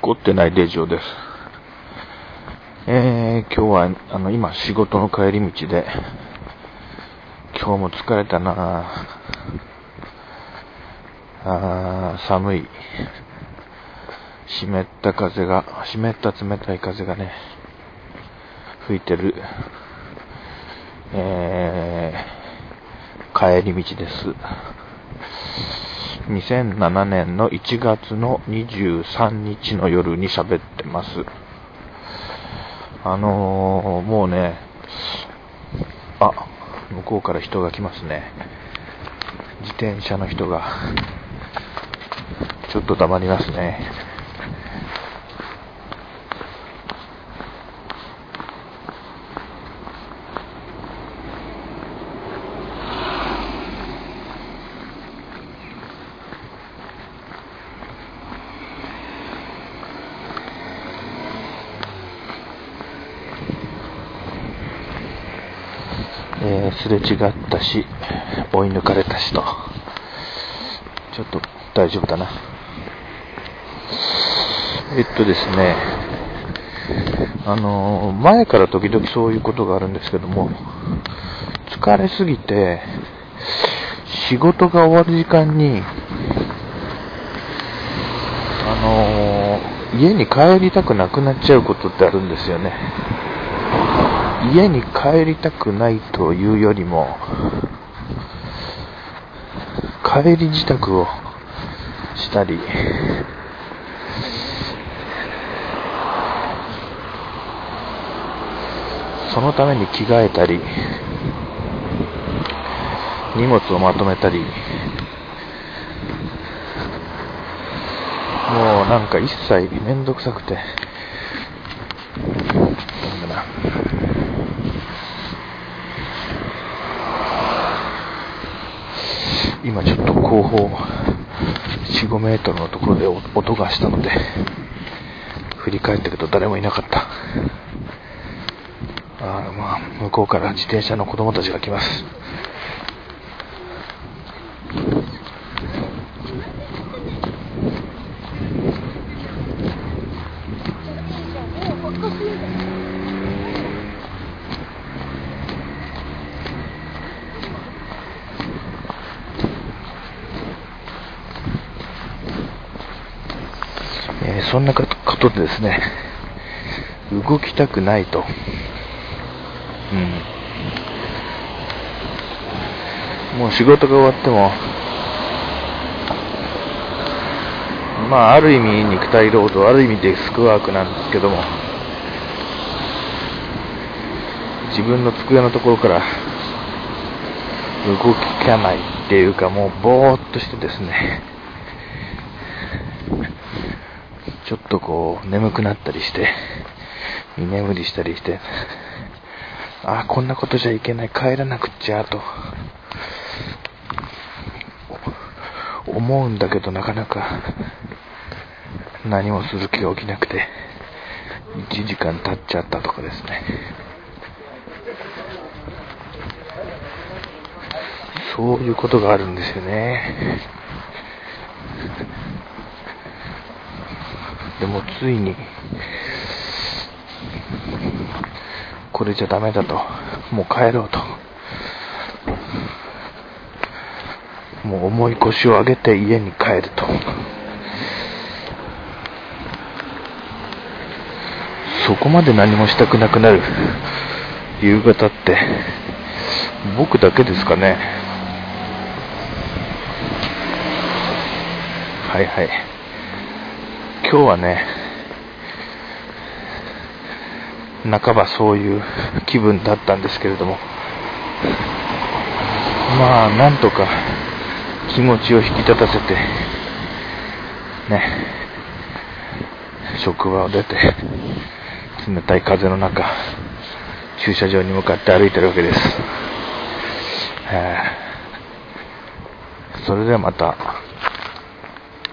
凝ってないレジオです。えー、今日は、あの、今仕事の帰り道で、今日も疲れたなあー寒い。湿った風が、湿った冷たい風がね、吹いてる、えー、帰り道です。2007年の1月の23日の夜に喋ってます。あのー、もうね、あ、向こうから人が来ますね。自転車の人が、ちょっと黙りますね。えー、すれ違ったし、追い抜かれたしと。ちょっと大丈夫だな。えっとですね、あの、前から時々そういうことがあるんですけども、疲れすぎて、仕事が終わる時間に、あの、家に帰りたくなくなっちゃうことってあるんですよね。家に帰りたくないというよりも、帰り支度をしたり、そのために着替えたり、荷物をまとめたり、もうなんか一切めんどくさくて、なんだな。今ちょっと後方4、5メートルのところで音がしたので、振り返ったけど誰もいなかった。あまあ、向こうから自転車の子供たちが来ます。えー、そんなことでですね、動きたくないと。うん。もう仕事が終わっても、まあ、ある意味肉体労働、ある意味デスクワークなんですけども、自分の机のところから動きかないっていうか、もうぼーっとしてですね、ちょっとこう、眠くなったりして、居眠りしたりして、ああ、こんなことじゃいけない、帰らなくっちゃ、と、思うんだけど、なかなか、何もする気が起きなくて、1時間経っちゃったとかですね。そういうことがあるんですよね。でもついに、これじゃダメだと、もう帰ろうと。もう重い腰を上げて家に帰ると。そこまで何もしたくなくなる夕方って、僕だけですかね。はいはい。今日はね、半ばそういう気分だったんですけれども、まあ、なんとか気持ちを引き立たせて、ね、職場を出て、冷たい風の中、駐車場に向かって歩いてるわけです。それではまた。